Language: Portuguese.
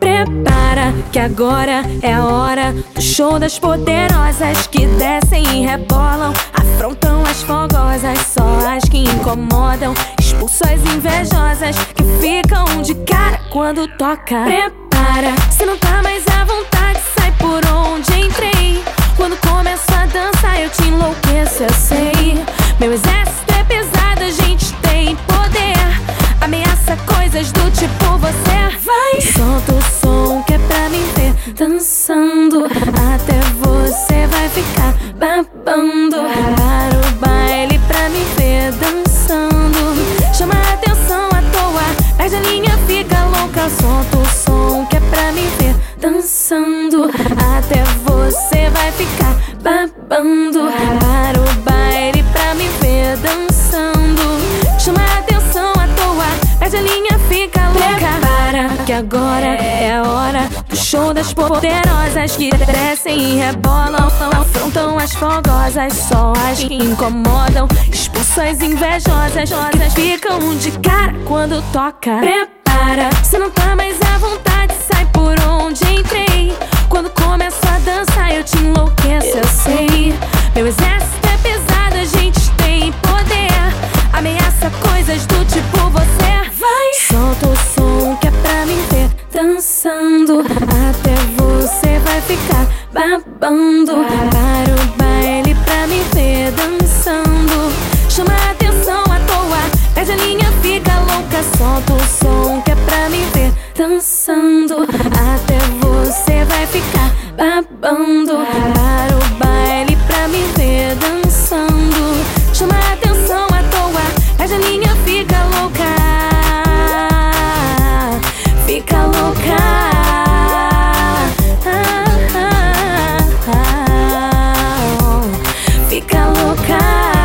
Prepara que agora é a hora do show das poderosas que descem e rebolam, afrontam as fogosas, só as que incomodam, expulsam as invejosas que ficam de cara quando toca. Prepara, se não tá mais à vontade, sai por onde entrei. Quando começo a dançar, eu te enlouqueço, eu sei. Dançando. Até você vai ficar babando. Para o baile pra me ver dançando. Chama a atenção à toa, perde a linha, fica louca. Solta o som que é pra me ver dançando. Até você vai ficar babando. Para o baile pra me ver dançando. Chama a atenção à toa, perde a linha, fica louca. Prepara que agora é a hora do show das poderosas que descem e rebolam. Afrontam as fogosas, só as que incomodam. Expulsam as invejosas que ficam de cara quando toca. Prepara, se não tá mais à vontade, sai por onde entrei. Quando começo a dançar, eu te enlouqueço, eu sei. Meu exército é pesado, a gente tem poder. Ameaça coisas do tipo você vai. Solta o som que é pra me ver dançando babando. Até você vai ficar babando. Para o baile pra me ver dançando. Chama a atenção à toa, pede a linha, fica louca. Solta o som que é pra me ver dançando. tocar.